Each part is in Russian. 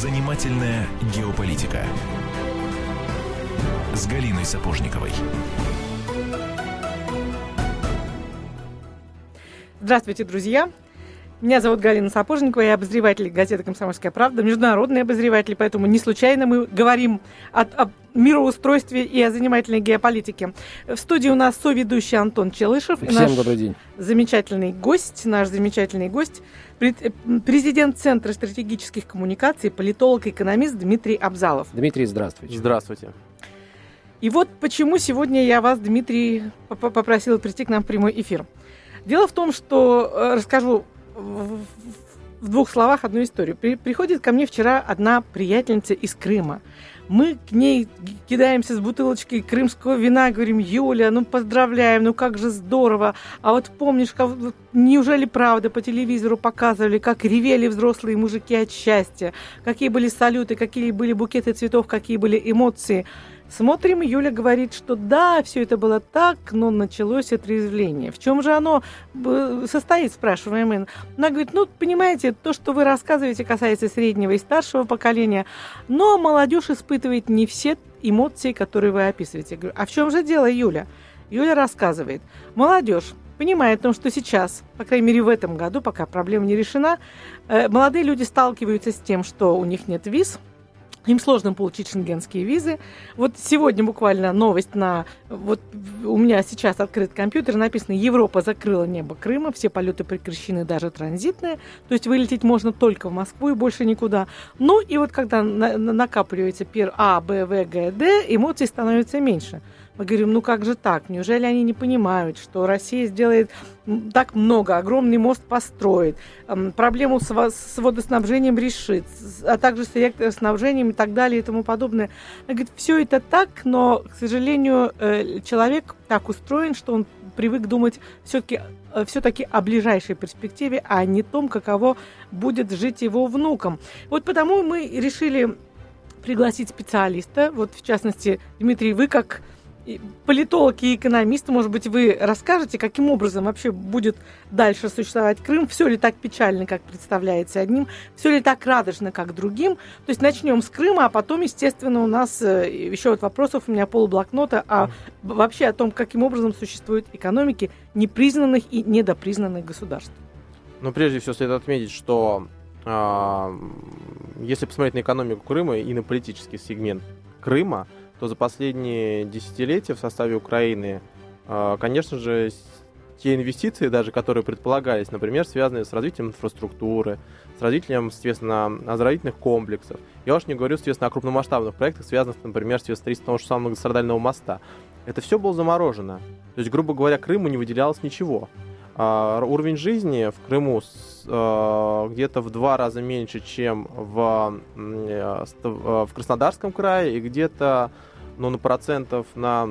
Занимательная геополитика с Галиной Сапожниковой. Здравствуйте, друзья! Меня зовут Галина Сапожникова, я обозреватель газеты «Комсомольская правда», международный обозреватель, поэтому не случайно мы говорим о, о мироустройстве и о занимательной геополитике. В студии у нас соведущий Антон Челышев. Всем наш добрый день. Замечательный гость, наш замечательный гость, президент Центра стратегических коммуникаций, политолог-экономист Дмитрий Абзалов. Дмитрий, здравствуйте. Здравствуйте. И вот почему сегодня я вас, Дмитрий, попросила прийти к нам в прямой эфир. Дело в том, что э, расскажу в, в двух словах одну историю. При, приходит ко мне вчера одна приятельница из Крыма. Мы к ней кидаемся с бутылочкой крымского вина, говорим, Юля, ну поздравляем, ну как же здорово. А вот помнишь, как, неужели правда по телевизору показывали, как ревели взрослые мужики от счастья, какие были салюты, какие были букеты цветов, какие были эмоции. Смотрим, Юля говорит, что да, все это было так, но началось отрезвление. В чем же оно состоит, спрашиваем мы. Она говорит, ну, понимаете, то, что вы рассказываете, касается среднего и старшего поколения, но молодежь испытывает не все эмоции, которые вы описываете. Я говорю, а в чем же дело, Юля? Юля рассказывает, молодежь понимает том, что сейчас, по крайней мере в этом году, пока проблема не решена, э, молодые люди сталкиваются с тем, что у них нет виз, им сложно получить шенгенские визы. Вот сегодня буквально новость на... Вот у меня сейчас открыт компьютер, написано «Европа закрыла небо Крыма, все полеты прекращены, даже транзитные». То есть вылететь можно только в Москву и больше никуда. Ну и вот когда на, на, накапливается пир А, Б, В, Г, Д, эмоций становится меньше. Мы говорим, ну как же так? Неужели они не понимают, что Россия сделает так много, огромный мост построит, проблему с водоснабжением решит, а также с электроснабжением и так далее и тому подобное. Она говорит, все это так, но, к сожалению, э, человек так устроен, что он привык думать все-таки э, все-таки о ближайшей перспективе, а не том, каково будет жить его внукам. Вот потому мы решили пригласить специалиста. Вот, в частности, Дмитрий, вы как политолог и экономист, может быть, вы расскажете, каким образом вообще будет дальше существовать Крым, все ли так печально, как представляется одним, все ли так радужно, как другим. То есть начнем с Крыма, а потом, естественно, у нас э, еще вот вопросов, у меня полблокнота, а вообще о том, каким образом существуют экономики непризнанных и недопризнанных государств. Ну, прежде всего, следует отметить, что э, если посмотреть на экономику Крыма и на политический сегмент Крыма, то за последние десятилетия в составе Украины, а, конечно же, те инвестиции, даже которые предполагались, например, связанные с развитием инфраструктуры, с развитием, соответственно, оздоровительных комплексов. Я уж не говорю, соответственно, о крупномасштабных проектах, связанных, например, с строительством того же самого многострадального моста. Это все было заморожено. То есть, грубо говоря, Крыму не выделялось ничего. А, уровень жизни в Крыму а, где-то в два раза меньше, чем в, э, в Краснодарском крае, и где-то ну, на процентов на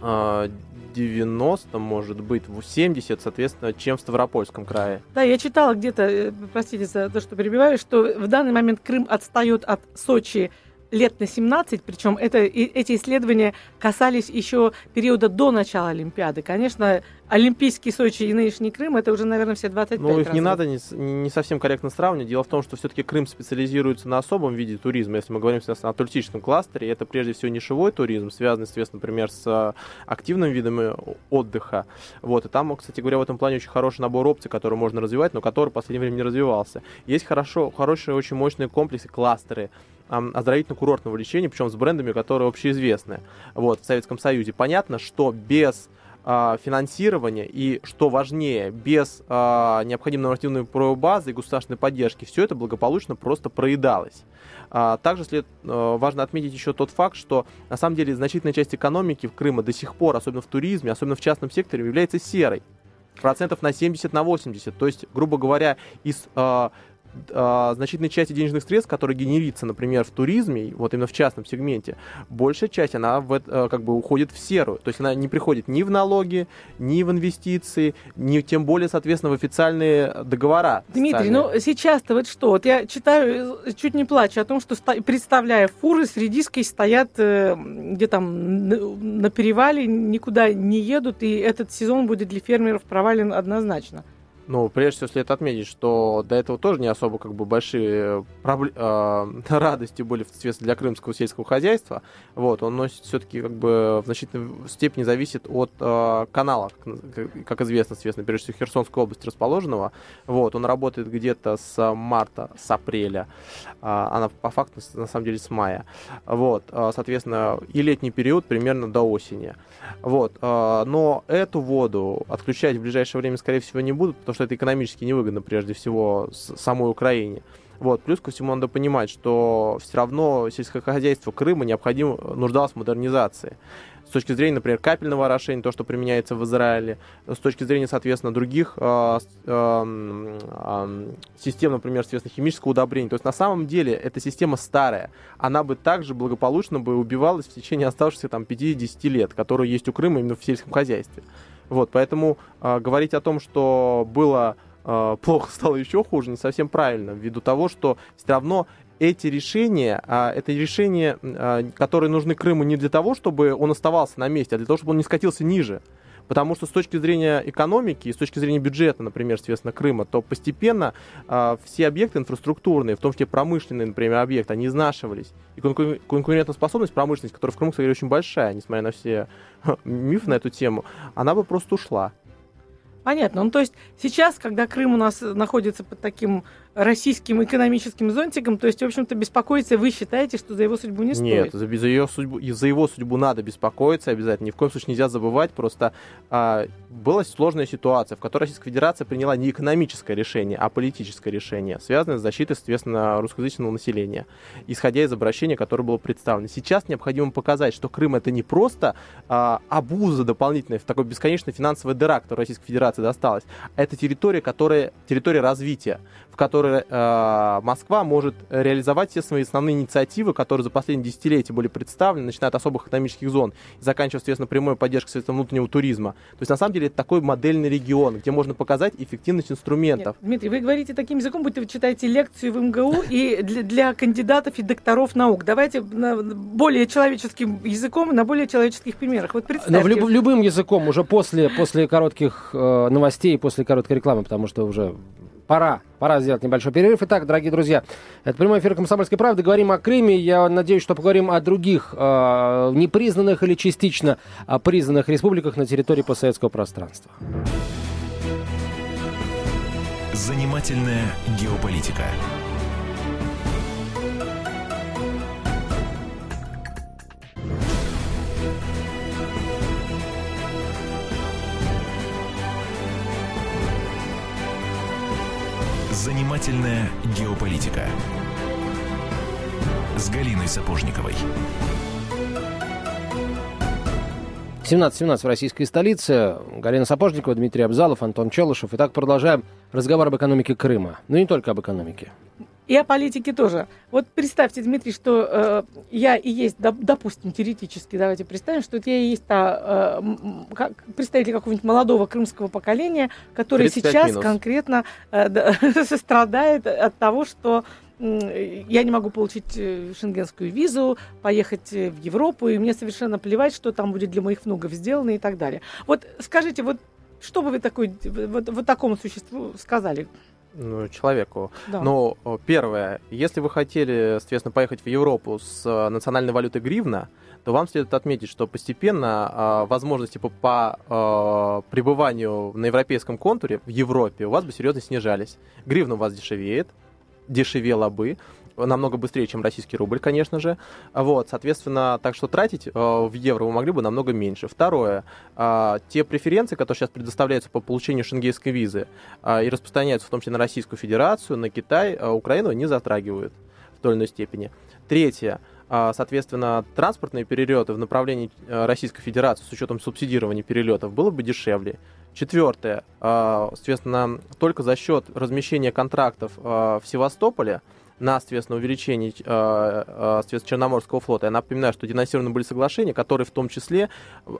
90, а, может быть, 70, соответственно, чем в Ставропольском крае. Да, я читала где-то, э, простите за то, что перебиваю, что в данный момент Крым отстает от Сочи лет на 17, причем это, эти исследования касались еще периода до начала Олимпиады. Конечно, Олимпийский Сочи и нынешний Крым, это уже, наверное, все 25 Ну, их не надо не, не совсем корректно сравнивать. Дело в том, что все-таки Крым специализируется на особом виде туризма. Если мы говорим, соответственно, о туристическом кластере, это прежде всего нишевой туризм, связанный, соответственно, например, с а, активным видом э, отдыха. Вот, и там, кстати говоря, в этом плане очень хороший набор опций, который можно развивать, но который в последнее время не развивался. Есть хорошо, хорошие, очень мощные комплексы, кластеры, оздоровительно-курортного лечения, причем с брендами, которые общеизвестны вот, в Советском Союзе. Понятно, что без а, финансирования и, что важнее, без а, необходимой нормативной базы и государственной поддержки, все это благополучно просто проедалось. А, также след, а, важно отметить еще тот факт, что на самом деле значительная часть экономики в Крыма до сих пор, особенно в туризме, особенно в частном секторе, является серой процентов на 70 на 80. То есть, грубо говоря, из э, а, значительной части денежных средств, которые генерится, например, в туризме, вот именно в частном сегменте, большая часть, она в, а, как бы уходит в серую. То есть она не приходит ни в налоги, ни в инвестиции, ни тем более, соответственно, в официальные договора. Дмитрий, ну сейчас-то вот что? Вот я читаю, э, чуть не плачу о том, что представляя фуры с редиской стоят э, где там на перевале, никуда не едут, и этот сезон будет для фермеров провален однозначно. Ну, прежде всего, следует отметить, что до этого тоже не особо как бы большие пробл... э, радости были, соответственно, для крымского сельского хозяйства. Вот, он носит все-таки как бы в значительной степени зависит от э, канала, как, как известно, соответственно, прежде всего, Херсонской области расположенного. Вот, он работает где-то с марта, с апреля, э, она по факту, на самом деле, с мая. Вот, э, соответственно, и летний период примерно до осени. Вот, э, но эту воду отключать в ближайшее время, скорее всего, не будут, потому что это экономически невыгодно прежде всего самой Украине. Вот. Плюс ко всему надо понимать, что все равно сельское хозяйство Крыма необходимо нуждалось в модернизации. С точки зрения, например, капельного орошения, то, что применяется в Израиле, с точки зрения, соответственно, других э, э, э, систем, например, соответственно, химического удобрения. То есть на самом деле эта система старая. Она бы также благополучно бы убивалась в течение оставшихся там 50 лет, которые есть у Крыма именно в сельском хозяйстве. Вот, поэтому э, говорить о том, что было э, плохо, стало еще хуже, не совсем правильно, ввиду того, что все равно эти решения, а, это решения, а, которые нужны Крыму не для того, чтобы он оставался на месте, а для того, чтобы он не скатился ниже. Потому что с точки зрения экономики и с точки зрения бюджета, например, соответственно, Крыма, то постепенно э, все объекты инфраструктурные, в том числе промышленные, например, объекты, они изнашивались. И конкурентоспособность промышленности, которая в Крыму, кстати, очень большая, несмотря на все мифы на эту тему, она бы просто ушла. Понятно. Ну, то есть сейчас, когда Крым у нас находится под таким российским экономическим зонтиком, то есть, в общем-то, беспокоиться вы считаете, что за его судьбу не стоит? Нет, за, за, ее судьбу, за его судьбу надо беспокоиться обязательно. Ни в коем случае нельзя забывать. Просто а, была сложная ситуация, в которой Российская Федерация приняла не экономическое решение, а политическое решение, связанное с защитой, соответственно, русскоязычного населения, исходя из обращения, которое было представлено. Сейчас необходимо показать, что Крым это не просто а, обуза дополнительная, в такой бесконечной финансовой дыра, которая Российской Федерации досталась, а это территория, которая, территория развития, в которой которые э, Москва может реализовать все свои основные инициативы, которые за последние десятилетия были представлены, начиная от особых экономических зон и заканчивая, соответственно, прямой поддержкой средств внутреннего туризма. То есть, на самом деле, это такой модельный регион, где можно показать эффективность инструментов. Нет, Дмитрий, вы говорите таким языком, будто вы читаете лекцию в МГУ и для, для кандидатов и докторов наук. Давайте на более человеческим языком, на более человеческих примерах. Вот представьте. Но в люб, любым языком, уже после, после коротких э, новостей, после короткой рекламы, потому что уже пора. Пора сделать небольшой перерыв. Итак, дорогие друзья, это прямой эфир «Комсомольской правды». Говорим о Крыме. Я надеюсь, что поговорим о других э, непризнанных или частично э, признанных республиках на территории постсоветского пространства. Занимательная геополитика. Занимательная геополитика с Галиной Сапожниковой. 17.17 в российской столице. Галина Сапожникова, Дмитрий Абзалов, Антон Челышев. Итак, продолжаем разговор об экономике Крыма. Но не только об экономике. И о политике тоже. Вот представьте, Дмитрий, что э, я и есть, допустим, теоретически, давайте представим, что я и есть та, э, как, представитель какого-нибудь молодого крымского поколения, который сейчас минус. конкретно э, да, страдает от того, что я не могу получить э, шенгенскую визу, поехать э, в Европу, и мне совершенно плевать, что там будет для моих внуков сделано и так далее. Вот скажите, вот что бы вы такой, вот, вот такому существу сказали? Человеку. Да. Но первое, если вы хотели, соответственно, поехать в Европу с э, национальной валютой гривна, то вам следует отметить, что постепенно э, возможности по, по э, пребыванию на европейском контуре в Европе у вас бы серьезно снижались. Гривна у вас дешевеет, дешевела бы, намного быстрее, чем российский рубль, конечно же. Вот, соответственно, так что тратить э, в евро вы могли бы намного меньше. Второе, э, те преференции, которые сейчас предоставляются по получению шенгенской визы э, и распространяются в том числе на Российскую Федерацию, на Китай, Украину, не затрагивают в той или иной степени. Третье, соответственно, транспортные перелеты в направлении Российской Федерации с учетом субсидирования перелетов было бы дешевле. Четвертое, соответственно, только за счет размещения контрактов в Севастополе на, соответственно, увеличение э, э, Черноморского флота. Я напоминаю, что денонсированы были соглашения, которые в том числе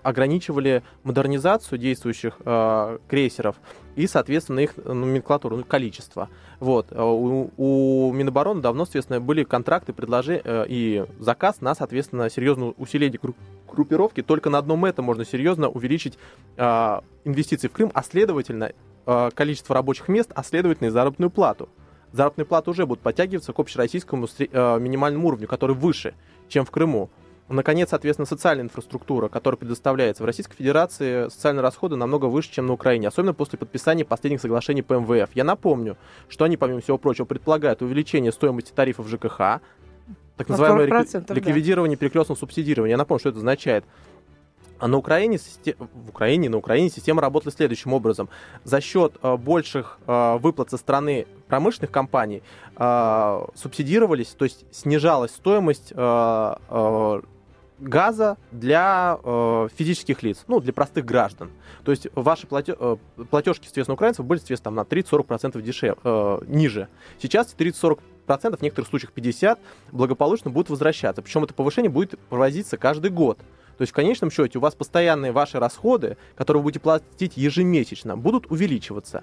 ограничивали модернизацию действующих э, крейсеров и, соответственно, их номенклатуру, ну, количество. Вот. У, у Минобороны давно, соответственно, были контракты, предложения и заказ на, соответственно, серьезное усиление группировки. Только на одном этом можно серьезно увеличить инвестиции в Крым, а следовательно количество рабочих мест, а следовательно и заработную плату. Заработные платы уже будут подтягиваться к общероссийскому э, минимальному уровню, который выше, чем в Крыму. Наконец, соответственно, социальная инфраструктура, которая предоставляется в Российской Федерации, социальные расходы намного выше, чем на Украине, особенно после подписания последних соглашений по МВФ. Я напомню, что они, помимо всего прочего, предполагают увеличение стоимости тарифов ЖКХ, так называемое ликвидирование да. перекрестного субсидирования. Я напомню, что это означает. А на Украине, в Украине, на Украине система работала следующим образом. За счет э, больших э, выплат со стороны промышленных компаний э, субсидировались, то есть снижалась стоимость газа для физических лиц, ну, для простых граждан. То есть ваши плате, платежки, соответственно, украинцев были, соответственно, на 30-40% дешев, ниже. Сейчас 30-40% в некоторых случаях 50 благополучно будут возвращаться. Причем это повышение будет проводиться каждый год. То есть в конечном счете у вас постоянные ваши расходы, которые вы будете платить ежемесячно, будут увеличиваться.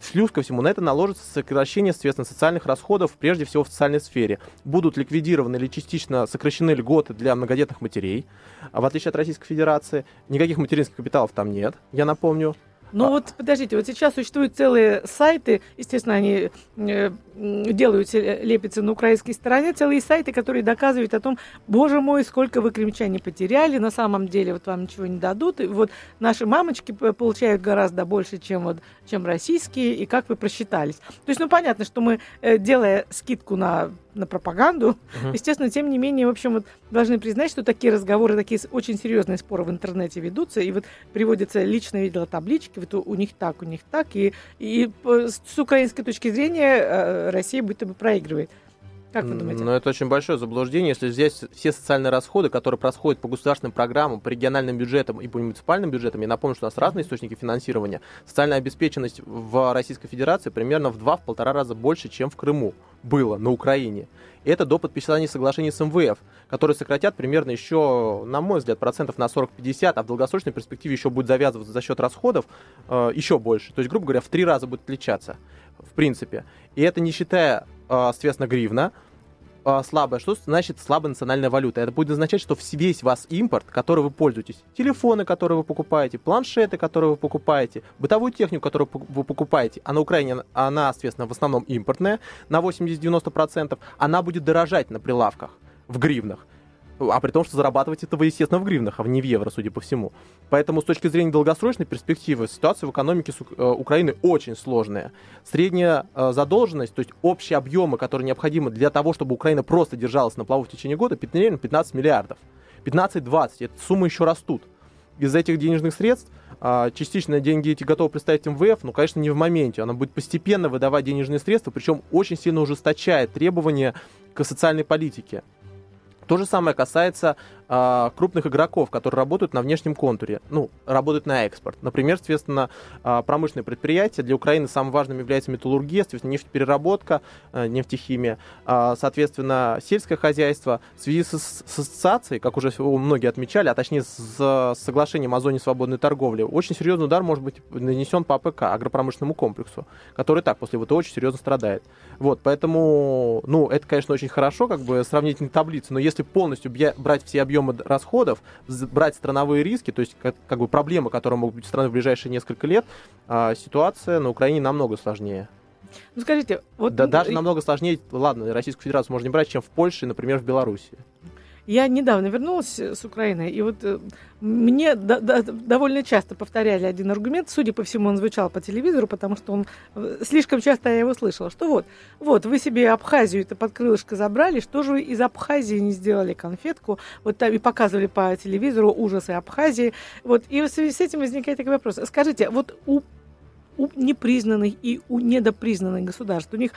Шлюз ко всему на это наложится сокращение, соответственно, социальных расходов, прежде всего в социальной сфере. Будут ликвидированы или частично сокращены льготы для многодетных матерей. А в отличие от Российской Федерации, никаких материнских капиталов там нет, я напомню. Ну а... вот, подождите, вот сейчас существуют целые сайты, естественно, они э, делают, лепятся на украинской стороне, целые сайты, которые доказывают о том, боже мой, сколько вы крымчане потеряли, на самом деле вот вам ничего не дадут, и вот наши мамочки получают гораздо больше, чем, вот, чем российские, и как вы просчитались. То есть, ну, понятно, что мы, э, делая скидку на на пропаганду. Uh-huh. Естественно, тем не менее, в общем, вот должны признать, что такие разговоры, такие очень серьезные споры в интернете ведутся, и вот приводятся лично видела таблички, вот у, у них так, у них так, и, и с украинской точки зрения э, Россия будто бы проигрывает. Как вы думаете? Ну, это очень большое заблуждение. Если взять все социальные расходы, которые происходят по государственным программам, по региональным бюджетам и по муниципальным бюджетам, я напомню, что у нас разные источники финансирования, социальная обеспеченность в Российской Федерации примерно в два-полтора раза больше, чем в Крыму было на Украине. И это до подписания соглашений с МВФ, которые сократят примерно еще, на мой взгляд, процентов на 40-50, а в долгосрочной перспективе еще будет завязываться за счет расходов э, еще больше. То есть, грубо говоря, в три раза будет отличаться, в принципе. И это не считая соответственно, гривна, а, слабая. Что значит слабая национальная валюта? Это будет означать, что весь вас импорт, который вы пользуетесь, телефоны, которые вы покупаете, планшеты, которые вы покупаете, бытовую технику, которую вы покупаете, а на Украине она, соответственно, в основном импортная, на 80-90%, она будет дорожать на прилавках в гривнах. А при том, что зарабатывать это вы, естественно, в гривнах, а не в евро, судя по всему. Поэтому с точки зрения долгосрочной перспективы ситуация в экономике э, Украины очень сложная. Средняя э, задолженность, то есть общие объемы, которые необходимы для того, чтобы Украина просто держалась на плаву в течение года, примерно 15 миллиардов. 15-20, эти суммы еще растут. Из этих денежных средств а, частично деньги эти готовы представить МВФ, но, конечно, не в моменте. Она будет постепенно выдавать денежные средства, причем очень сильно ужесточает требования к социальной политике. То же самое касается э, крупных игроков, которые работают на внешнем контуре, ну, работают на экспорт. Например, соответственно, э, промышленные предприятия. Для Украины самым важным является металлургия, соответственно, нефтепереработка, э, нефтехимия, э, соответственно, сельское хозяйство. В связи с, с ассоциацией, как уже многие отмечали, а точнее с, с соглашением о зоне свободной торговли, очень серьезный удар может быть нанесен по АПК, агропромышленному комплексу, который так после ВТО очень серьезно страдает. Вот, поэтому, ну, это, конечно, очень хорошо, как бы сравнительные таблицы, но если полностью брать все объемы расходов, брать страновые риски, то есть как, как бы проблемы, которые могут быть в стране в ближайшие несколько лет, а, ситуация на Украине намного сложнее. Ну скажите, вот... Да, даже намного сложнее, ладно, Российскую Федерацию можно не брать, чем в Польше, например, в Беларуси. Я недавно вернулась с Украины, и вот э, мне до, до, довольно часто повторяли один аргумент, судя по всему, он звучал по телевизору, потому что он э, слишком часто я его слышала, что вот, вот, вы себе Абхазию это под крылышко забрали, что же вы из Абхазии не сделали конфетку, вот там и показывали по телевизору ужасы Абхазии, вот, и в связи с этим возникает такой вопрос. Скажите, вот у у непризнанных и у недопризнанных государств. У них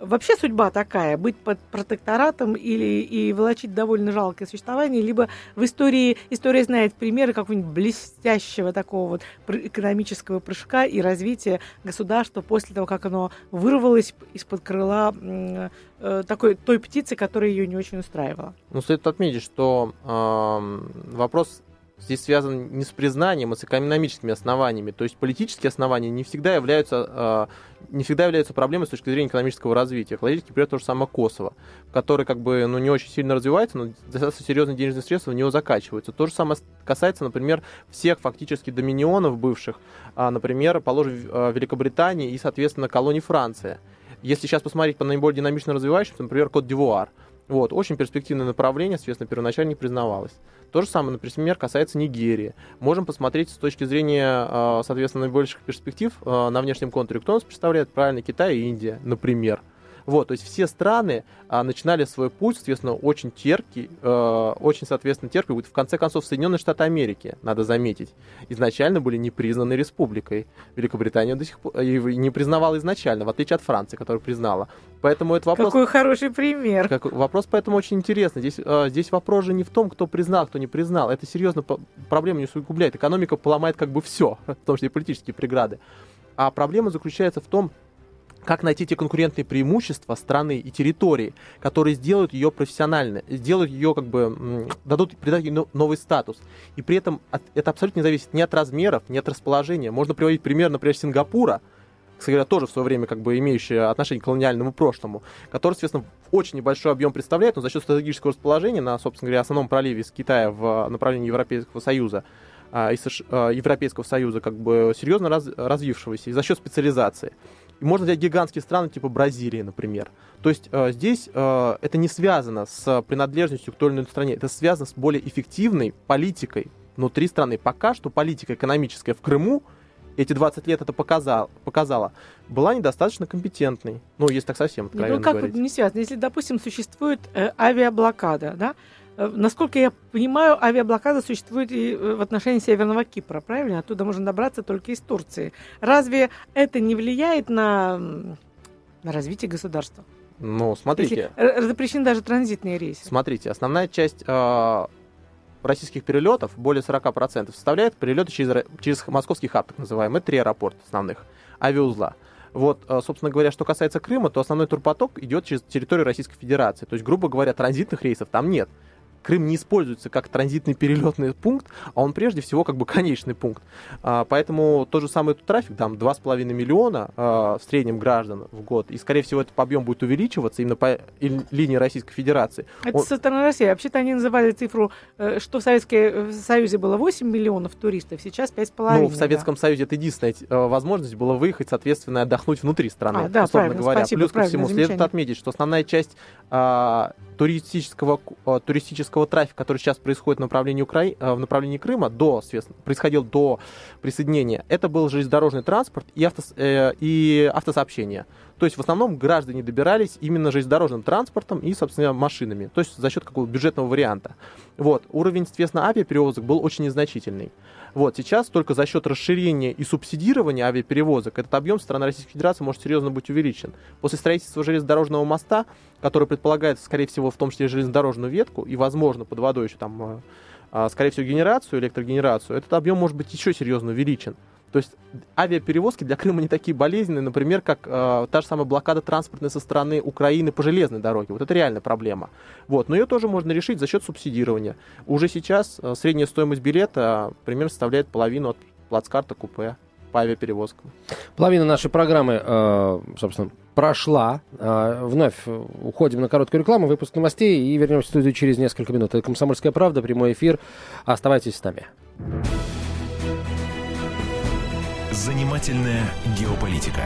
вообще судьба такая, быть под протекторатом или и волочить довольно жалкое существование, либо в истории, история знает примеры какого-нибудь блестящего такого вот экономического прыжка и развития государства после того, как оно вырвалось из-под крыла э, такой той птицы, которая ее не очень устраивала. Ну, следует отметить, что э, вопрос здесь связан не с признанием, а с экономическими основаниями. То есть политические основания не всегда являются, э, не всегда являются проблемой с точки зрения экономического развития. Классический пример то же самое Косово, который как бы ну, не очень сильно развивается, но достаточно серьезные денежные средства в него закачиваются. То же самое касается, например, всех фактически доминионов бывших, а, например, положим, э, Великобритании и, соответственно, колонии Франции. Если сейчас посмотреть по наиболее динамично развивающимся, например, Кот-Дивуар, вот, очень перспективное направление, соответственно, первоначально не признавалось. То же самое, например, касается Нигерии. Можем посмотреть с точки зрения, а, соответственно, наибольших перспектив а, на внешнем контуре. Кто нас представляет? Правильно, Китай и Индия, например. Вот, то есть все страны а, начинали свой путь, соответственно, очень терпкий, э, очень, соответственно, терпкий. В конце концов, Соединенные Штаты Америки, надо заметить, изначально были не признаны республикой. Великобритания до сих пор не признавала изначально, в отличие от Франции, которая признала. Поэтому это вопрос... Какой хороший пример. Как, вопрос поэтому очень интересный. Здесь, э, здесь вопрос же не в том, кто признал, кто не признал. Это серьезно проблема не усугубляет. Экономика поломает как бы все, в том числе и политические преграды. А проблема заключается в том, как найти те конкурентные преимущества страны и территории, которые сделают ее профессиональной, сделают ее как бы, дадут, придать ей новый статус. И при этом от, это абсолютно не зависит ни от размеров, ни от расположения. Можно приводить пример, например, Сингапура, кстати говоря, тоже в свое время как бы имеющие отношение к колониальному прошлому, который, соответственно, очень небольшой объем представляет, но за счет стратегического расположения на, собственно говоря, основном проливе из Китая в направлении Европейского Союза, а, и США, а, Европейского Союза, как бы серьезно раз, развившегося, и за счет специализации. И можно взять гигантские страны типа Бразилии, например. То есть э, здесь э, это не связано с принадлежностью к той или иной стране, это связано с более эффективной политикой внутри страны. Пока что политика экономическая в Крыму, эти 20 лет это показал, показала, была недостаточно компетентной. Ну, если так совсем откровенно ну, как говорить. не связано? Если, допустим, существует э, авиаблокада, да, насколько я понимаю, авиаблокада существует и э, в отношении Северного Кипра, правильно? Оттуда можно добраться только из Турции. Разве это не влияет на, на развитие государства? Ну, смотрите. Если запрещены даже транзитные рейсы. Смотрите, основная часть э, российских перелетов, более 40%, составляет перелеты через, через московский хаб, так называемый, три аэропорта основных, авиаузла. Вот, э, собственно говоря, что касается Крыма, то основной турпоток идет через территорию Российской Федерации. То есть, грубо говоря, транзитных рейсов там нет. Крым не используется как транзитный перелетный пункт, а он прежде всего как бы конечный пункт. А, поэтому тот же самый трафик, там 2,5 миллиона а, в среднем граждан в год, и скорее всего этот объем будет увеличиваться именно по линии Российской Федерации. Это он... со стороны России. Вообще-то они называли цифру, э, что в Советском Союзе было 8 миллионов туристов, сейчас 5,5. Ну, в Советском да. Союзе это единственная э, возможность была выехать, соответственно, отдохнуть внутри страны, а, да, условно говоря. Спасибо, Плюс ко всему, следует отметить, что основная часть а, туристического, а, туристического трафика, который сейчас происходит в направлении, Укра... А, в направлении Крыма, до, происходил до присоединения, это был железнодорожный транспорт и, авто... э, и автосообщение. То есть в основном граждане добирались именно железнодорожным транспортом и, собственно, машинами. То есть за счет какого-то бюджетного варианта. Вот. Уровень, соответственно, авиаперевозок был очень незначительный. Вот, сейчас только за счет расширения и субсидирования авиаперевозок этот объем страны Российской Федерации может серьезно быть увеличен. После строительства железнодорожного моста, который предполагает, скорее всего, в том числе железнодорожную ветку и, возможно, под водой еще там, э, а, скорее всего, генерацию, электрогенерацию, этот объем может быть еще серьезно увеличен. То есть авиаперевозки для Крыма не такие болезненные, например, как э, та же самая блокада транспортной со стороны Украины по железной дороге. Вот это реальная проблема. Вот. Но ее тоже можно решить за счет субсидирования. Уже сейчас э, средняя стоимость билета примерно составляет половину от плацкарта купе по авиаперевозкам. Половина нашей программы, э, собственно, прошла. Э, вновь уходим на короткую рекламу, выпуск новостей и вернемся в студию через несколько минут. Это «Комсомольская правда», прямой эфир. Оставайтесь с нами. Занимательная геополитика.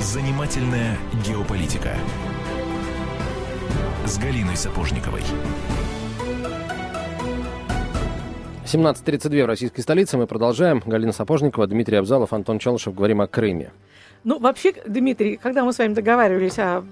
Занимательная геополитика. С Галиной Сапожниковой. 17.32 в российской столице. Мы продолжаем. Галина Сапожникова, Дмитрий Абзалов, Антон Челышев. Говорим о Крыме. Ну, вообще, Дмитрий, когда мы с вами договаривались о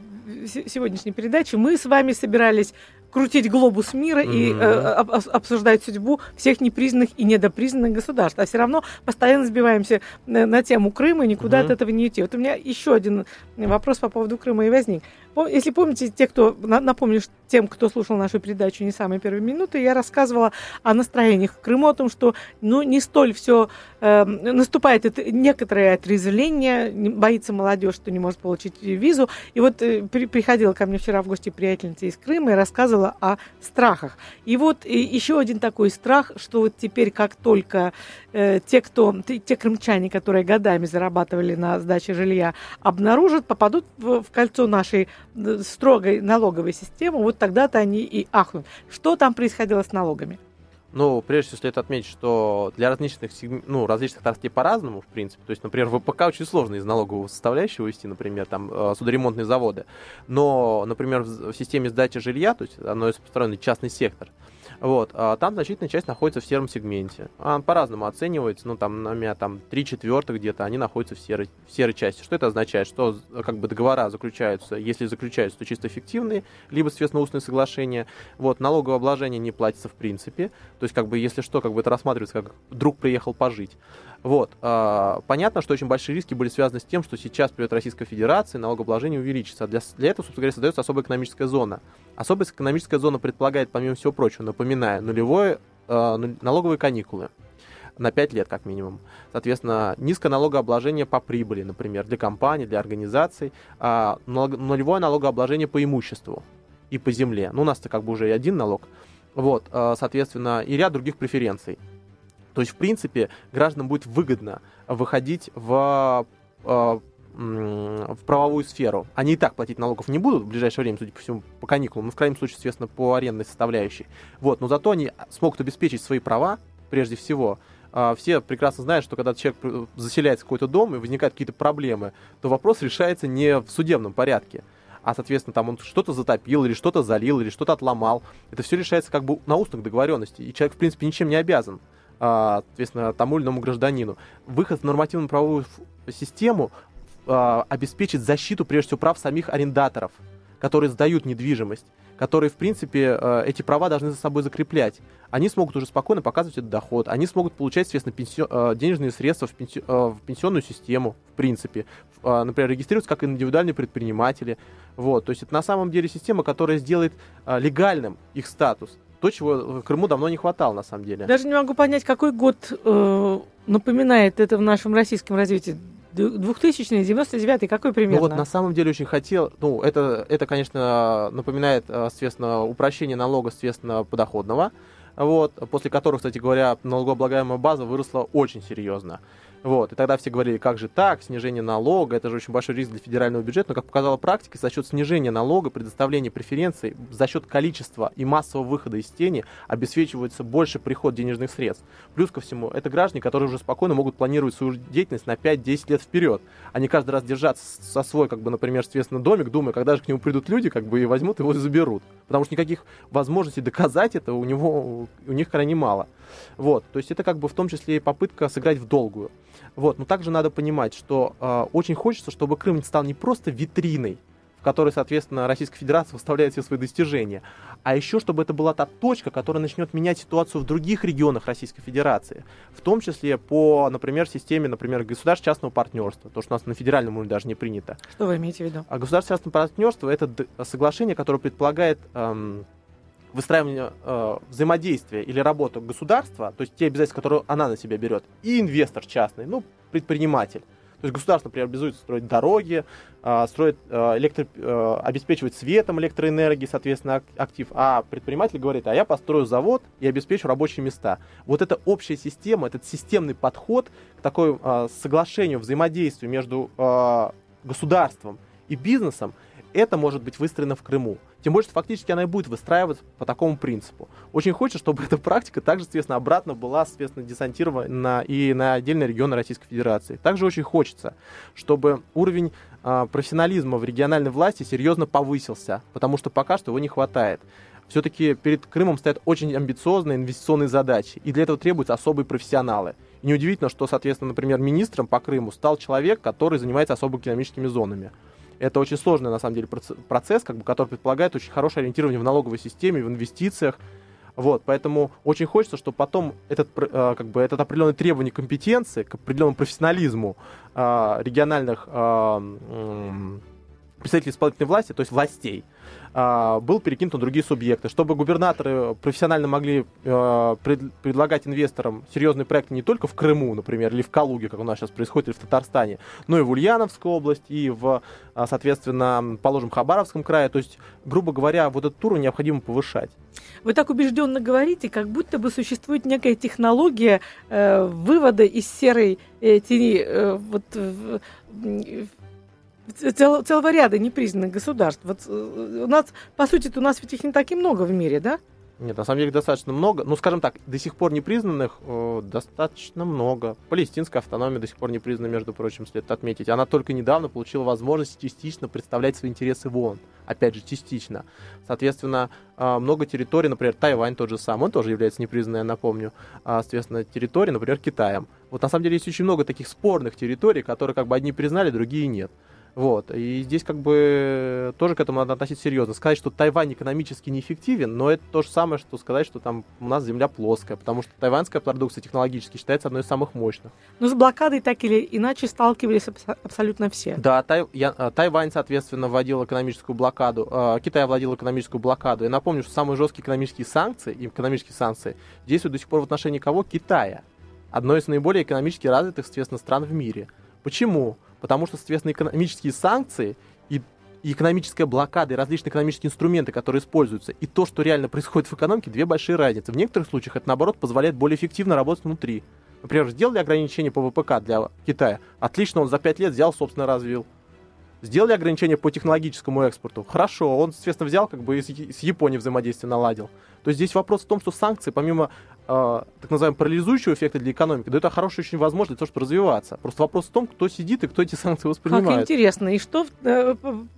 сегодняшней передаче, мы с вами собирались крутить глобус мира mm-hmm. и э, обсуждать судьбу всех непризнанных и недопризнанных государств. А все равно постоянно сбиваемся на, на тему Крыма и никуда mm-hmm. от этого не идти. Вот у меня еще один вопрос по поводу Крыма и возник. Если помните, те, кто, на- напомню тем, кто слушал нашу передачу не самые первые минуты, я рассказывала о настроениях в Крыму, о том, что ну, не столь все наступает это некоторое отрезвление, боится молодежь, что не может получить визу. И вот э, при- приходила ко мне вчера в гости приятельница из Крыма и рассказывала о страхах. И вот э, еще один такой страх, что вот теперь, как только э, те, кто, те, крымчане, которые годами зарабатывали на сдаче жилья, обнаружат, попадут в, в кольцо нашей э, строгой налоговой системы, вот тогда-то они и ахнут. Что там происходило с налогами? Ну, прежде всего, следует отметить, что для различных, ну, различных отраслей по-разному, в принципе. То есть, например, ВПК очень сложно из налогового составляющего вести, например, там, э, судоремонтные заводы. Но, например, в, системе сдачи жилья, то есть, оно распространенный частный сектор, вот, а там значительная часть находится в сером сегменте. А по-разному оценивается, ну, там, на меня там 3 четвертых где-то, они находятся в серой, в серой части. Что это означает? Что, как бы, договора заключаются, если заключаются, то чисто фиктивные, либо, соответственно, устные соглашения. Вот, налоговое обложение не платится в принципе. То есть, как бы, если что, как бы это рассматривается как друг приехал пожить. Вот. а, Понятно, что очень большие риски были связаны с тем, что сейчас придет Российская Федерация, налогообложение увеличится. А Для, для этого, собственно говоря, создается особая экономическая зона. Особая экономическая зона предполагает, помимо всего прочего, напоминаю, нулевое, а, налоговые каникулы на 5 лет как минимум. Соответственно, низкое налогообложение по прибыли, например, для компаний, для организаций, нулевое налогообложение по имуществу и по земле. Ну, у нас-то как бы уже и один налог. Вот, соответственно, и ряд других преференций. То есть, в принципе, гражданам будет выгодно выходить в, а, в правовую сферу. Они и так платить налогов не будут в ближайшее время, судя по всему, по каникулам, ну, в крайнем случае, соответственно, по арендной составляющей. Вот, но зато они смогут обеспечить свои права, прежде всего. А, Все прекрасно знают, что когда человек э, заселяется в какой-то дом и возникают какие-то проблемы, то вопрос решается не в судебном порядке, а, соответственно, там он что-то затопил, или что-то залил, или что-то отломал. Это все решается как бы на устных договоренностей, и человек, в принципе, ничем не обязан, соответственно, тому или иному гражданину. Выход в нормативную правовую систему а, обеспечит защиту, прежде всего, прав самих арендаторов, которые сдают недвижимость, которые, в принципе, э, эти права должны за собой закреплять. Они смогут уже спокойно показывать этот доход, они смогут получать, соответственно, пенсио- э, денежные средства в, пенси- в пенсионную систему, в принципе. А, Например, регистрируются как индивидуальные предприниматели. Вот. То есть это на самом деле система, которая сделает а, легальным их статус. То, чего в Крыму давно не хватало, на самом деле. Даже не могу понять, какой год э, напоминает это в нашем российском развитии. 2000 99 какой примерно? Ну вот на самом деле очень хотел, ну это, это конечно, напоминает, э, соответственно, упрощение налога, соответственно, подоходного, вот, после которого, кстати говоря, налогооблагаемая база выросла очень серьезно. Вот, и тогда все говорили, как же так, снижение налога, это же очень большой риск для федерального бюджета, но, как показала практика, за счет снижения налога, предоставления преференций, за счет количества и массового выхода из тени обеспечивается больше приход денежных средств. Плюс ко всему, это граждане, которые уже спокойно могут планировать свою деятельность на 5-10 лет вперед, а не каждый раз держаться со свой, как бы, например, соответственно, домик, думая, когда же к нему придут люди, как бы, и возьмут его и заберут. Потому что никаких возможностей доказать это у него, у них крайне мало. Вот, то есть это как бы в том числе и попытка сыграть в долгую. Вот, но также надо понимать, что э, очень хочется, чтобы Крым стал не просто витриной, в которой, соответственно, Российская Федерация выставляет все свои достижения, а еще чтобы это была та точка, которая начнет менять ситуацию в других регионах Российской Федерации, в том числе по, например, системе, например, государств-частного партнерства, то, что у нас на федеральном уровне даже не принято. Что вы имеете в виду? А государственное партнерство это соглашение, которое предполагает эм, выстраивание э, взаимодействия или работу государства, то есть те обязательства, которые она на себя берет, и инвестор частный, ну, предприниматель. То есть государство, например, обязуется строить дороги, э, строить, э, электро, э, обеспечивать светом электроэнергии, соответственно, ак- актив. А предприниматель говорит, а я построю завод и обеспечу рабочие места. Вот эта общая система, этот системный подход к такой э, соглашению, взаимодействию между э, государством и бизнесом, это может быть выстроено в Крыму. Тем больше, что фактически она и будет выстраиваться по такому принципу. Очень хочется, чтобы эта практика также, соответственно, обратно была, соответственно, десантирована и на отдельные регионы Российской Федерации. Также очень хочется, чтобы уровень а, профессионализма в региональной власти серьезно повысился, потому что пока что его не хватает. Все-таки перед Крымом стоят очень амбициозные инвестиционные задачи, и для этого требуются особые профессионалы. И неудивительно, что, соответственно, например, министром по Крыму стал человек, который занимается особо экономическими зонами. Это очень сложный, на самом деле, проц- процесс, как бы, который предполагает очень хорошее ориентирование в налоговой системе, в инвестициях. Вот, поэтому очень хочется, чтобы потом этот, э, как бы, этот определенное требование компетенции к определенному профессионализму э, региональных м, представителей исполнительной власти, то есть властей, а, был перекинут на другие субъекты, чтобы губернаторы профессионально могли пред, предлагать инвесторам серьезные проекты не только в Крыму, например, или в Калуге, как у нас сейчас происходит, или в Татарстане, но и в Ульяновской области, и в, а, соответственно, положим, Хабаровском крае. То есть, грубо говоря, вот эту туру необходимо повышать. Вы так убежденно говорите, как будто бы существует некая технология э, вывода из серой э, тени э, вот, э, цел, целого ряда непризнанных государств. Вот э, у нас, по сути, у нас ведь их не так и много в мире, да? Нет, на самом деле достаточно много. Ну, скажем так, до сих пор непризнанных э, достаточно много. Палестинская автономия до сих пор не признана, между прочим, следует отметить. Она только недавно получила возможность частично представлять свои интересы в ООН. Опять же, частично. Соответственно, э, много территорий, например, Тайвань тот же самый, он тоже является непризнанной, я напомню. А, соответственно, территории, например, Китаем. Вот на самом деле есть очень много таких спорных территорий, которые как бы одни признали, другие нет. Вот. И здесь как бы тоже к этому надо относиться серьезно. Сказать, что Тайвань экономически неэффективен, но это то же самое, что сказать, что там у нас земля плоская, потому что тайваньская продукция технологически считается одной из самых мощных. Но с блокадой так или иначе сталкивались абсолютно все. Да, Тай, я, а, Тайвань, соответственно, вводил экономическую блокаду, э, Китай владел экономическую блокаду. Я напомню, что самые жесткие экономические санкции, экономические санкции действуют до сих пор в отношении кого? Китая. Одной из наиболее экономически развитых, соответственно, стран в мире. Почему? Потому что, соответственно, экономические санкции и и экономическая блокада, и различные экономические инструменты, которые используются, и то, что реально происходит в экономике, две большие разницы. В некоторых случаях это, наоборот, позволяет более эффективно работать внутри. Например, сделали ограничения по ВПК для Китая. Отлично, он за пять лет взял, собственно, развил. Сделали ограничения по технологическому экспорту. Хорошо, он, соответственно, взял, как бы с Японией взаимодействие наладил. То есть здесь вопрос в том, что санкции, помимо э, так называемого парализующего эффекта для экономики, дают хорошую очень возможность для того, чтобы развиваться. Просто вопрос в том, кто сидит и кто эти санкции воспринимает. Как интересно. И что, э,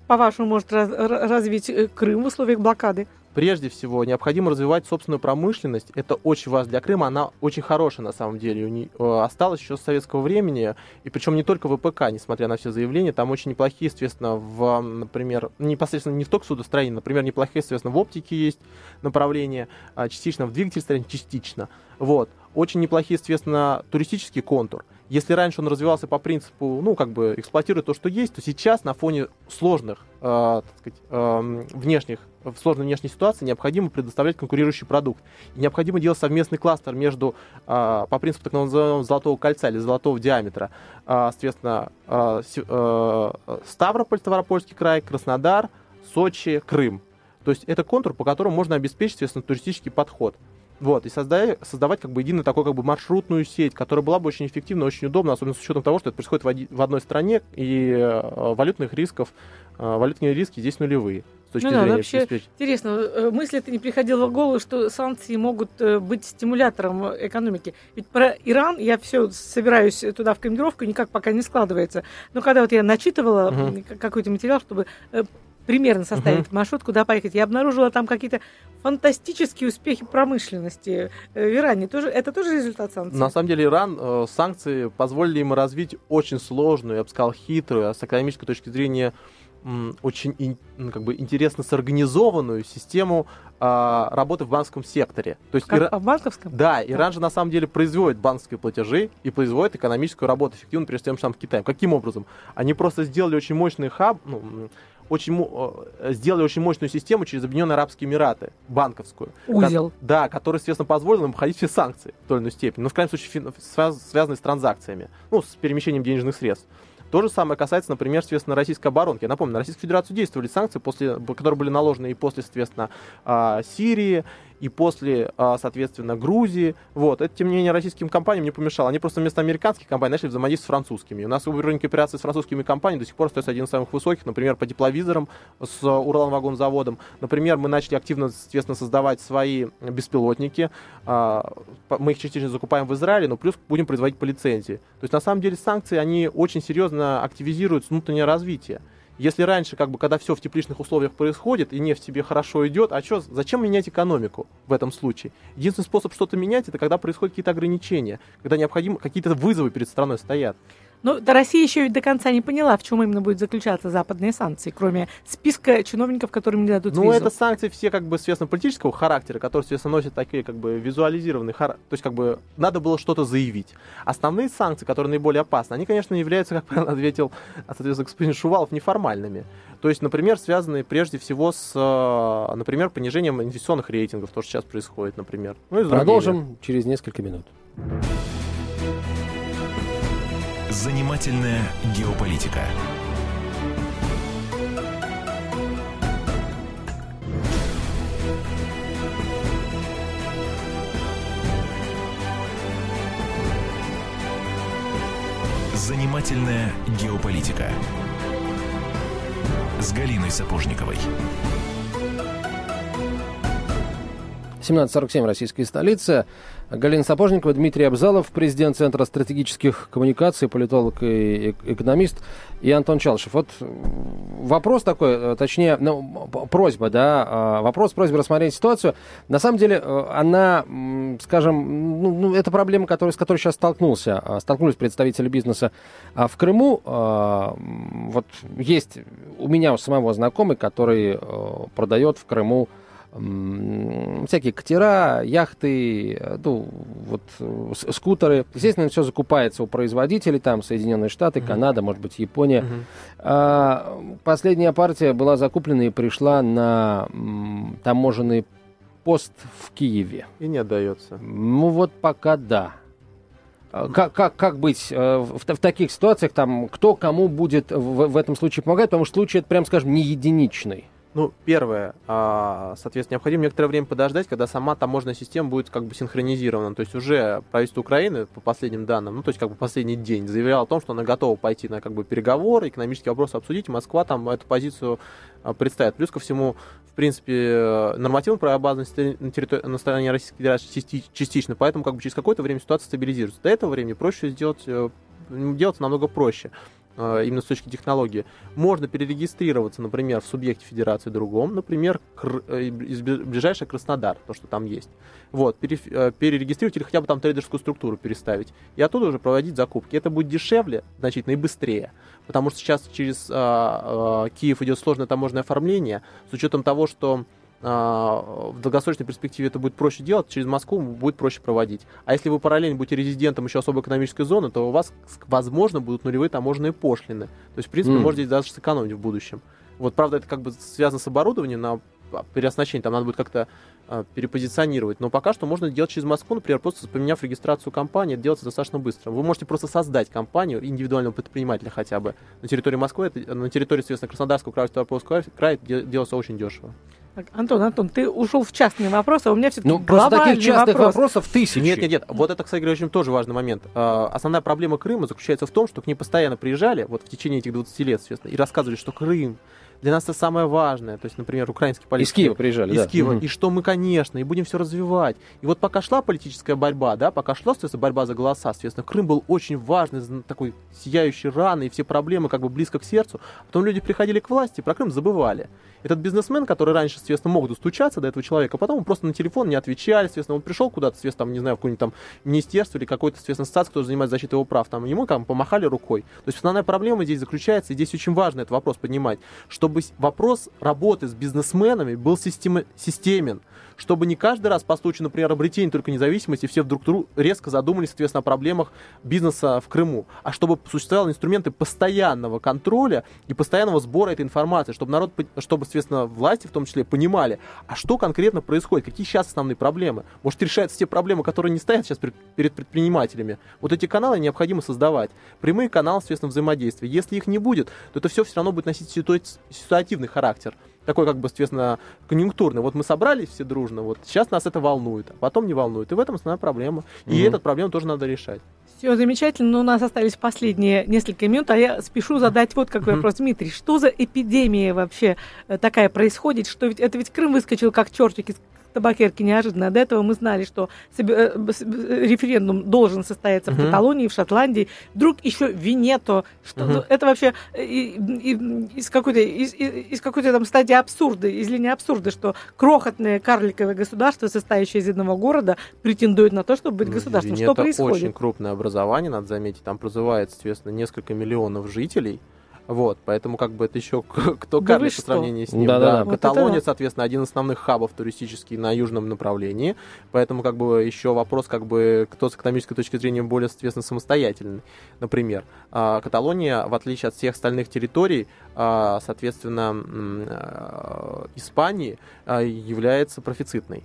по-вашему, может раз, развить э, Крым в условиях блокады? Прежде всего, необходимо развивать собственную промышленность. Это очень важно для Крыма. Она очень хорошая на самом деле. У нее э, осталась еще с советского времени. И причем не только ВПК, несмотря на все заявления. Там очень неплохие, естественно, в, например, непосредственно не в только судостроении, например, неплохие, естественно, в оптике есть направления, а частично в двигательстроении, частично. Вот. Очень неплохие, естественно, туристический контур. Если раньше он развивался по принципу, ну, как бы эксплуатируя то, что есть, то сейчас на фоне сложных, э, так сказать, э, внешних, в сложной внешней ситуации необходимо предоставлять конкурирующий продукт. И необходимо делать совместный кластер между, э, по принципу так называемого золотого кольца или золотого диаметра, э, соответственно, э, э, Ставрополь, Ставропольский край, Краснодар, Сочи, Крым. То есть это контур, по которому можно обеспечить, естественно, туристический подход. Вот, и создать, создавать как бы единую такую как бы маршрутную сеть, которая была бы очень эффективна, очень удобна, особенно с учетом того, что это происходит в, оди, в одной стране, и э, валютных рисков, э, валютные риски здесь нулевые. Точки ну зрения да, вообще интересно, э, мысль это не приходила в голову, что санкции могут э, быть стимулятором экономики. Ведь про Иран я все собираюсь туда в командировку, никак пока не складывается. Но когда вот я начитывала угу. какой-то материал, чтобы э, примерно составить uh-huh. маршрут, куда поехать. Я обнаружила там какие-то фантастические успехи промышленности э, в Иране. Тоже, это тоже результат санкций? На самом деле Иран, э, санкции позволили ему развить очень сложную, я бы сказал, хитрую, а с экономической точки зрения очень ну, как бы интересно сорганизованную систему а, работы в банковском секторе. То есть как, Ира... а в банковском? Да, Иран же на самом деле производит банковские платежи и производит экономическую работу эффективно, прежде чем в Китае. Каким образом? Они просто сделали очень мощный хаб, ну, очень, э, сделали очень мощную систему через Объединенные Арабские Эмираты, банковскую. Узел. Ко- да, который, соответственно, позволил им обходить все санкции в той или иной степени. Но, в крайнем случае, фин- связ- связанные с транзакциями, ну, с перемещением денежных средств. То же самое касается, например, соответственно, российской оборонки. Я напомню, на Российскую Федерацию действовали санкции, после, которые были наложены и после, соответственно, а, Сирии, и после, а, соответственно, Грузии. Вот. Это, тем не менее, российским компаниям не помешало. Они просто вместо американских компаний начали взаимодействовать с французскими. У нас уровень кооперации с французскими компаниями до сих пор остается один из самых высоких, например, по тепловизорам с Уралвагонзаводом. Например, мы начали активно, соответственно, создавать свои беспилотники. А, мы их частично закупаем в Израиле, но плюс будем производить по лицензии. То есть, на самом деле, санкции, они очень серьезно активизируют внутреннее развитие. Если раньше, как бы, когда все в тепличных условиях происходит, и нефть тебе хорошо идет, а что, зачем менять экономику в этом случае? Единственный способ что-то менять, это когда происходят какие-то ограничения, когда необходимо, какие-то вызовы перед страной стоят. Но да, Россия еще ведь до конца не поняла, в чем именно будет заключаться западные санкции, кроме списка чиновников, которым не дадут Ну, визу. это санкции все как бы, соответственно, политического характера, которые, соответственно, носят такие как бы визуализированные характер. То есть как бы надо было что-то заявить. Основные санкции, которые наиболее опасны, они, конечно, являются, как правильно ответил, соответственно, господин Шувалов, неформальными. То есть, например, связанные прежде всего с, э, например, понижением инвестиционных рейтингов, то, что сейчас происходит, например. Ну. Продолжим через несколько минут. Занимательная геополитика. Занимательная геополитика. С Галиной Сапожниковой. 17.47, российская столица. Галина Сапожникова, Дмитрий Абзалов, президент Центра стратегических коммуникаций, политолог и эк- экономист, и Антон Чалышев. Вот вопрос такой, э, точнее, ну, просьба, да, э, вопрос, просьба рассмотреть ситуацию. На самом деле, э, она, скажем, ну, ну, это проблема, которая, с которой сейчас столкнулся, э, столкнулись представители бизнеса а в Крыму. Вот есть у меня у самого знакомый, который э, продает в Крыму всякие катера, яхты, э, ну, вот э, скутеры. Естественно, все закупается у производителей, там Соединенные Штаты, Мгм. Канада, может быть, Япония. Мгм. А, последняя партия была закуплена и пришла на м, таможенный пост в Киеве. И не отдается. Ну вот пока да. А Как, как, как быть э, в, в таких ситуациях, там, кто кому будет в, в этом случае помогать, потому что случай, это, прям скажем, не единичный. Ну, первое, а, соответственно, необходимо некоторое время подождать, когда сама таможенная система будет как бы синхронизирована. То есть уже правительство Украины, по последним данным, ну, то есть как бы последний день, заявляло о том, что она готова пойти на как бы переговоры, экономические вопросы обсудить, Москва там эту позицию а, представит. Плюс ко всему, в принципе, э, нормативная правообразность на, территории, на стороне Российской Федерации части- частично, поэтому как бы через какое-то время ситуация стабилизируется. До этого времени проще сделать, э, делаться намного проще именно с точки технологии. Можно перерегистрироваться, например, в субъекте федерации другом, например, э, из бли- ближайший Краснодар, то, что там есть. Вот, э, перерегистрировать или хотя бы там трейдерскую структуру переставить. И оттуда уже проводить закупки. Это будет дешевле, значительно, и быстрее. Потому что сейчас через а, а, Киев идет сложное таможенное оформление, с учетом того, что в долгосрочной перспективе это будет проще делать, через Москву будет проще проводить. А если вы параллельно будете резидентом еще особой экономической зоны, то у вас, возможно, будут нулевые таможенные пошлины. То есть, в принципе, М. можете даже сэкономить в будущем. Вот, правда, это как бы связано с оборудованием на переоснащение, там надо будет как-то а, перепозиционировать. Но пока что можно делать через Москву, например, просто поменяв регистрацию компании, это делается достаточно быстро. Вы можете просто создать компанию индивидуального предпринимателя хотя бы на территории Москвы, это, на территории, соответственно, Краснодарского края, Ставропольского края это де- делается очень дешево. Так, Антон, Антон, ты ушел в частные вопросы, а у меня все-таки Ну, просто таких частных вопрос. вопросов тысячи. Нет, нет, нет. Вот это, кстати говоря, очень тоже важный момент. А, Основная проблема Крыма заключается в том, что к ней постоянно приезжали, вот в течение этих 20 лет, естественно, и рассказывали, что Крым для нас это самое важное. То есть, например, украинский политик. Из Киева приезжали, из да. Киева. Мгм. И что мы, конечно, и будем все развивать. И вот пока шла политическая борьба, да, пока шла, соответственно, борьба за голоса, соответственно, Крым был очень важный, такой сияющий раной, и все проблемы как бы близко к сердцу. Потом люди приходили к власти, про Крым забывали. Этот бизнесмен, который раньше, соответственно, мог достучаться до этого человека, потом он просто на телефон не отвечали, соответственно, он пришел куда-то, соответственно, там, не знаю, в какое-нибудь там министерство или какой-то, соответственно, статс, кто занимается защитой его прав, там, ему бы помахали рукой. То есть основная проблема здесь заключается, и здесь очень важно этот вопрос поднимать, чтобы вопрос работы с бизнесменами был системен, чтобы не каждый раз по случаю, например, обретения только независимости все вдруг резко задумались, соответственно, о проблемах бизнеса в Крыму, а чтобы существовали инструменты постоянного контроля и постоянного сбора этой информации, чтобы народ, чтобы, соответственно, власти в том числе понимали, а что конкретно происходит, какие сейчас основные проблемы. Может, решаются те проблемы, которые не стоят сейчас перед предпринимателями. Вот эти каналы необходимо создавать. Прямые каналы, соответственно, взаимодействия. Если их не будет, то это все все равно будет носить ситуа- ситуативный характер такой, как бы, соответственно, конъюнктурный. Вот мы собрались все дружно, вот сейчас нас это волнует, а потом не волнует. И в этом основная проблема. И Мгм. эту проблему тоже надо решать. Все замечательно, но у нас остались последние несколько минут, а я спешу задать вот какой Мгм. вопрос. Дмитрий, что за эпидемия вообще э, такая происходит? Что ведь это ведь Крым выскочил как чертик из табакерки неожиданно. До этого мы знали, что э, б- референдум должен состояться в Мгм. Каталонии, в Шотландии. Вдруг еще Венето. Что, Мгм. Это вообще э, из какой-то из, из- какой-то там стадии абсурда, из линии абсурда, что крохотное карликовое государство, состоящее из одного города, претендует на то, чтобы быть Ну, государством. Венето Что происходит? очень крупное образование, надо заметить. Там проживает, соответственно, несколько миллионов жителей. Вот, поэтому как бы это еще кто Да карлик по сравнению с ним. Да-да-да. Да, Вот это Каталония, да. соответственно, один из основных хабов туристический на южном направлении. Поэтому как бы еще вопрос, как бы, кто с экономической точки зрения более, соответственно, самостоятельный. Например, а, Каталония, в отличие от всех остальных территорий, а, соответственно, а, Испании, является профицитной.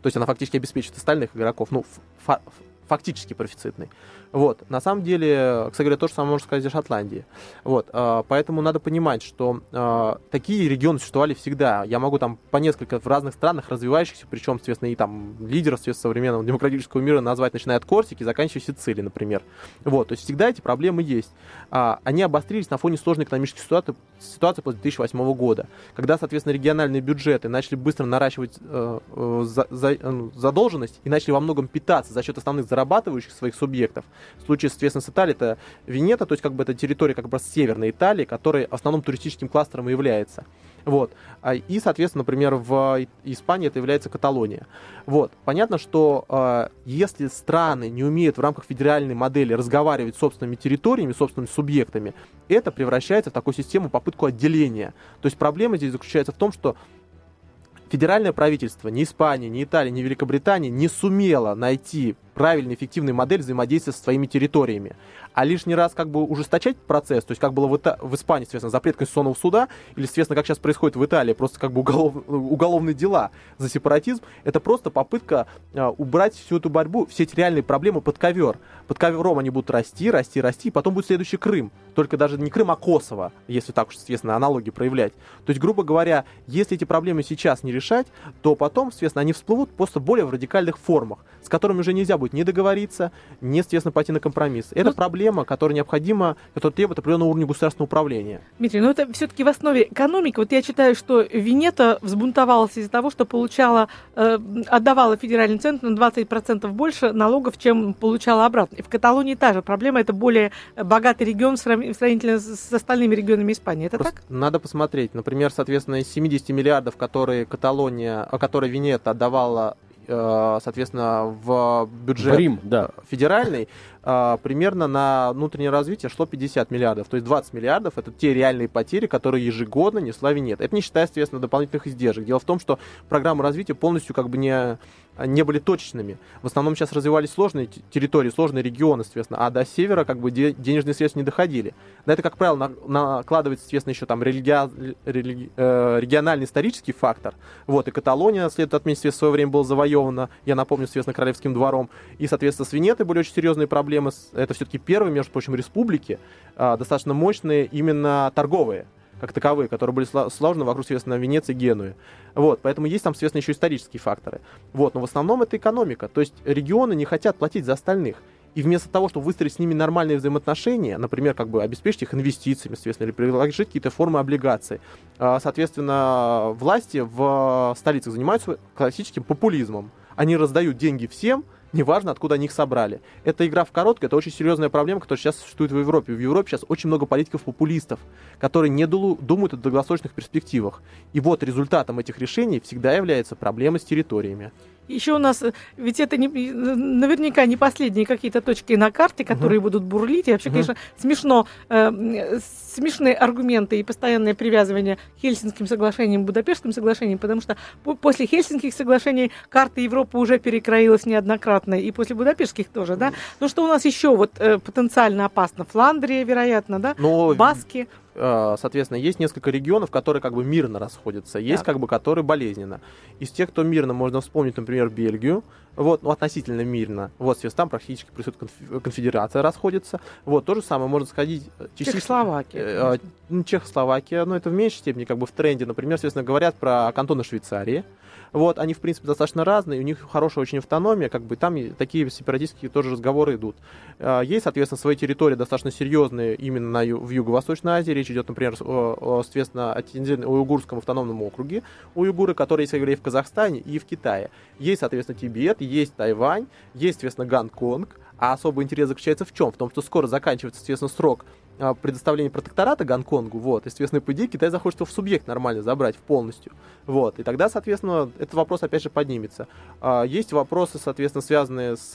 То есть она фактически обеспечивает остальных игроков, ну, фактически профицитной. Вот. На самом деле, кстати говоря, то же самое можно сказать о Шотландии. Вот. а, Поэтому надо понимать, что а, такие регионы существовали всегда. Я могу там по несколько в разных странах развивающихся, причем, соответственно, и там лидеров соответственно, современного демократического мира назвать, начиная от Корсики, заканчивая Сицилией, например. Вот. То есть всегда эти проблемы есть. А, Они обострились на фоне сложной экономической ситуации, ситуации после 2008 года, когда, соответственно, региональные бюджеты начали быстро наращивать э, э, э, задолженность и начали во многом питаться за счет основных зарабатывающих своих субъектов. В случае, соответственно, с Италией это Венета, то есть как бы это территория как бы северной Италии, которая основным туристическим кластером и является. Вот. А, И, соответственно, например, в Испании это является Каталония. Вот. Понятно, что э, если страны не умеют в рамках федеральной модели разговаривать с собственными территориями, собственными субъектами, это превращается в такую систему попытку отделения. То есть проблема здесь заключается в том, что федеральное правительство ни Испании, ни Италии, ни Великобритании не сумело найти правильную, эффективную модель взаимодействия со своими территориями. А лишний раз как бы ужесточать процесс, то есть как было в, Ита- в Испании, соответственно, запрет конституционного суда, или, соответственно, как сейчас происходит в Италии, просто как бы уголов- уголовные дела за сепаратизм, это просто попытка а, убрать всю эту борьбу, все эти реальные проблемы под ковер. Под ковером они будут расти, расти, расти, и потом будет следующий Крым. Только даже не Крым, а Косово, если так уж, соответственно, аналогии проявлять. То есть, грубо говоря, если эти проблемы сейчас не решать, то потом, соответственно, они всплывут просто более в радикальных формах, с которыми уже нельзя будет не договориться, не, соответственно, пойти на компромисс. Это Ну, проблема, которая необходима, которая требует определенного уровня государственного управления. Дмитрий, ну это все-таки в основе экономики. Вот я читаю, что Венета взбунтовалась из-за того, что получала, э, отдавала федеральный центр на 20% больше налогов, чем получала обратно. И в Каталонии та же проблема. Это более богатый регион срав- сравнительно с остальными регионами Испании. Это Просто так? Надо посмотреть. Например, соответственно, из 70 миллиардов, которые Каталония, которые Венета отдавала, э, соответственно, в бюджет В Рим, да. федеральный, а, примерно на внутреннее развитие шло 50 миллиардов. То есть 20 миллиардов это те реальные потери, которые ежегодно несла Венета. Это не считая, соответственно, дополнительных издержек. Дело в том, что программы развития полностью как бы не, не были точечными. В основном сейчас развивались сложные территории, сложные регионы, соответственно, а до севера как бы де- денежные средства не доходили. На это, как правило, на- накладывается, соответственно, еще там религия- религи- э, региональный исторический фактор. Вот, и Каталония, следует отметить, в свое время была завоевана, я напомню, соответственно, королевским двором. И, соответственно, с Венетой были очень серьезные проблемы. С- Это все-таки первые, между прочим, республики, а, достаточно мощные именно торговые как таковые, которые были сло- сложены вокруг, соответственно, Венеции и Генуи. Вот, поэтому есть там, соответственно, еще исторические факторы. Вот, но в основном это экономика. То есть регионы не хотят платить за остальных. И вместо того, чтобы выстроить с ними нормальные взаимоотношения, например, как бы обеспечить их инвестициями, соответственно, или предложить какие-то формы облигаций, а, соответственно, власти в столицах занимаются классическим популизмом. Они раздают деньги всем, неважно, откуда они их собрали. Эта игра в короткую, это очень серьезная проблема, которая сейчас существует в Европе. В Европе сейчас очень много политиков-популистов, которые не думают о долгосрочных перспективах. И вот результатом этих решений всегда является проблема с территориями. Еще у нас, э, ведь это не, наверняка не последние какие-то точки на карте, которые будут бурлить. И вообще, Мгм. конечно, смешно, э, смешные аргументы и постоянное привязывание к Хельсинским соглашениям, Будапештским соглашениям, потому что по- после Хельсинских соглашений карта Европы уже перекроилась неоднократно, и после Будапештских тоже, да? Ну что у нас еще вот э, потенциально опасно? Фландрия, вероятно, да? Но Баски. Э, соответственно, есть несколько регионов, которые как бы мирно расходятся, есть Так. как бы которые болезненно. Из тех, кто мирно, можно вспомнить, например, Бельгию, вот, ну, относительно мирно. Вот, соответственно, там практически конф- конфедерация расходится. Вот, то же самое может сходить э, частично- Чехословакия. Э, Чехословакия, но это в меньшей степени как бы в тренде. Например, соответственно, говорят про кантоны Швейцарии. Вот, они, в принципе, достаточно разные, у них хорошая очень автономия, как бы там такие сепаратистские тоже разговоры идут. А, есть, соответственно, свои территории достаточно серьезные именно на, в Юго-Восточной Азии. Речь идет, например, соответственно, о уйгурском автономном округе уйгуры, которые есть, я в Казахстане и в Китае. Есть, соответственно, Тибет, есть Тайвань, есть, соответственно, Гонконг. А особый интерес заключается в чем? В том, что скоро заканчивается, соответственно, срок а, предоставления протектората Гонконгу, вот, и, соответственно, по идее, Китай захочет его в субъект нормально забрать в полностью, вот, и тогда, соответственно, этот вопрос, опять же, поднимется. А, есть вопросы, соответственно, связанные с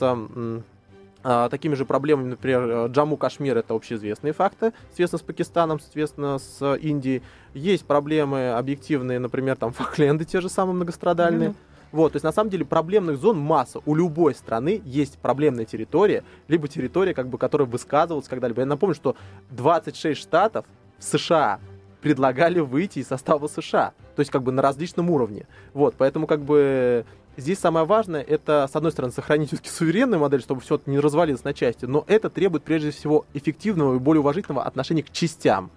а, такими же проблемами, например, Джаму Кашмир это общеизвестные факты, соответственно, с Пакистаном, соответственно, с Индией. Есть проблемы объективные, например, там Факленды те же самые многострадальные. Mm-hmm. Вот, то есть на самом деле проблемных зон масса. У любой страны есть проблемная территория, либо территория, как бы, которая высказывалась когда-либо. Я напомню, что 26 штатов в США предлагали выйти из состава США. То есть как бы на различном уровне. Вот, поэтому как бы здесь самое важное, это, с одной стороны, сохранить все-таки суверенную модель, чтобы все это не развалилось на части, но это требует прежде всего эффективного и более уважительного отношения к частям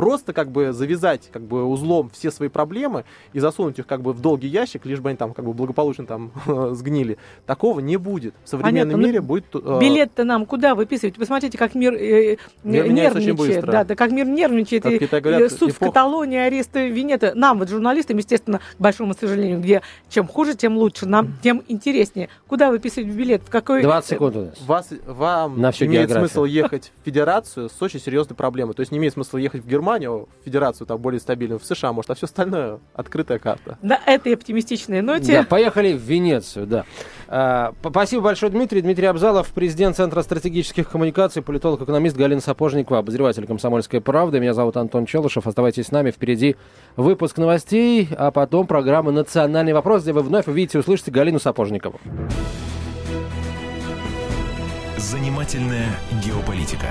просто как бы завязать как бы узлом все свои проблемы и засунуть их как бы в долгий ящик, лишь бы они там как бы благополучно там сгнили. Такого не будет. В современном Понятно. мире ну, будет... Э... Билет-то нам куда выписывать? Посмотрите, как мир, э, мир нервничает. Да, да, как мир нервничает. Как и, говорят, суд эпох... в Каталонии, аресты Венета. Нам, вот журналистам, естественно, к большому сожалению, где чем хуже, тем лучше, нам тем интереснее. Куда выписывать билет? В какой... 20 секунд у нас. Вас, вам На имеет географию. смысл ехать в Федерацию с очень серьезной проблемой. То есть не имеет смысла ехать в Германию, Германию, федерацию там более стабильную, в США, может, а все остальное открытая карта. На этой оптимистичной ноте. Да, поехали в Венецию, да. А, спасибо большое, Дмитрий. Дмитрий Абзалов, президент Центра стратегических коммуникаций, политолог-экономист Галина Сапожникова, обозреватель «Комсомольской правды». Меня зовут Антон Челышев. Оставайтесь с нами. Впереди выпуск новостей, а потом программа «Национальный вопрос», где вы вновь увидите и услышите Галину Сапожникову. Занимательная геополитика.